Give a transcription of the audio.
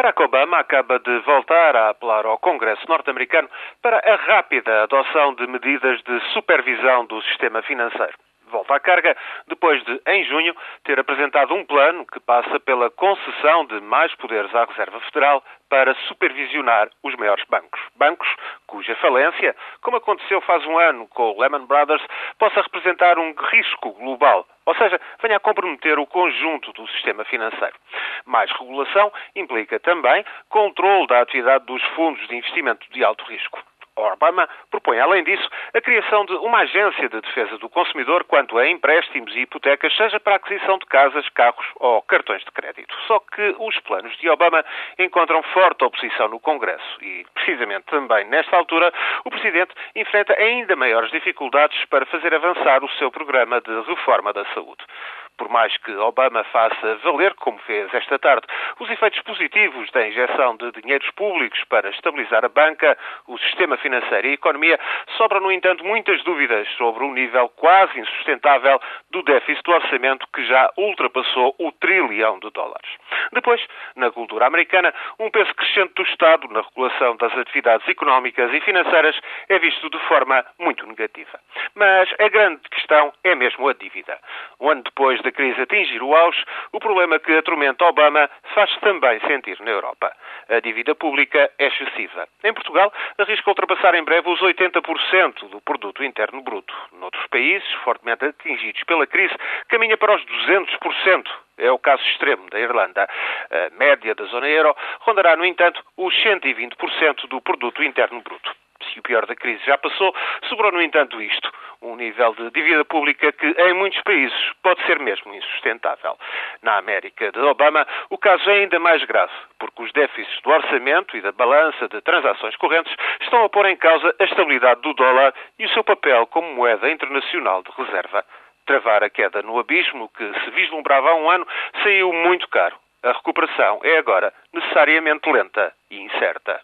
Barack Obama acaba de voltar a apelar ao Congresso norte-americano para a rápida adoção de medidas de supervisão do sistema financeiro volta à carga depois de, em junho, ter apresentado um plano que passa pela concessão de mais poderes à Reserva Federal para supervisionar os maiores bancos. Bancos cuja falência, como aconteceu faz um ano com o Lehman Brothers, possa representar um risco global, ou seja, venha a comprometer o conjunto do sistema financeiro. Mais regulação implica também controle da atividade dos fundos de investimento de alto risco. Obama propõe, além disso, a criação de uma agência de defesa do consumidor quanto a empréstimos e hipotecas, seja para aquisição de casas, carros ou cartões de crédito. Só que os planos de Obama encontram forte oposição no Congresso e, precisamente também nesta altura, o Presidente enfrenta ainda maiores dificuldades para fazer avançar o seu programa de reforma da saúde por mais que Obama faça valer, como fez esta tarde, os efeitos positivos da injeção de dinheiros públicos para estabilizar a banca, o sistema financeiro e a economia, sobram, no entanto, muitas dúvidas sobre o nível quase insustentável do déficit do orçamento que já ultrapassou o trilhão de dólares. Depois, na cultura americana, um peso crescente do Estado na regulação das atividades económicas e financeiras é visto de forma muito negativa. Mas a grande questão é mesmo a dívida. Um ano depois da crise atingir o auge, o problema que atormenta Obama faz-se também sentir na Europa. A dívida pública é excessiva. Em Portugal, arrisca ultrapassar em breve os 80% do produto interno bruto. Noutros países, fortemente atingidos pela crise, caminha para os 200%. É o caso extremo da Irlanda. A média da zona euro rondará, no entanto, os 120% do produto interno bruto se o pior da crise já passou, sobrou, no entanto, isto: um nível de dívida pública que, em muitos países, pode ser mesmo insustentável. Na América de Obama, o caso é ainda mais grave, porque os déficits do orçamento e da balança de transações correntes estão a pôr em causa a estabilidade do dólar e o seu papel como moeda internacional de reserva. Travar a queda no abismo que se vislumbrava há um ano saiu muito caro. A recuperação é agora necessariamente lenta e incerta.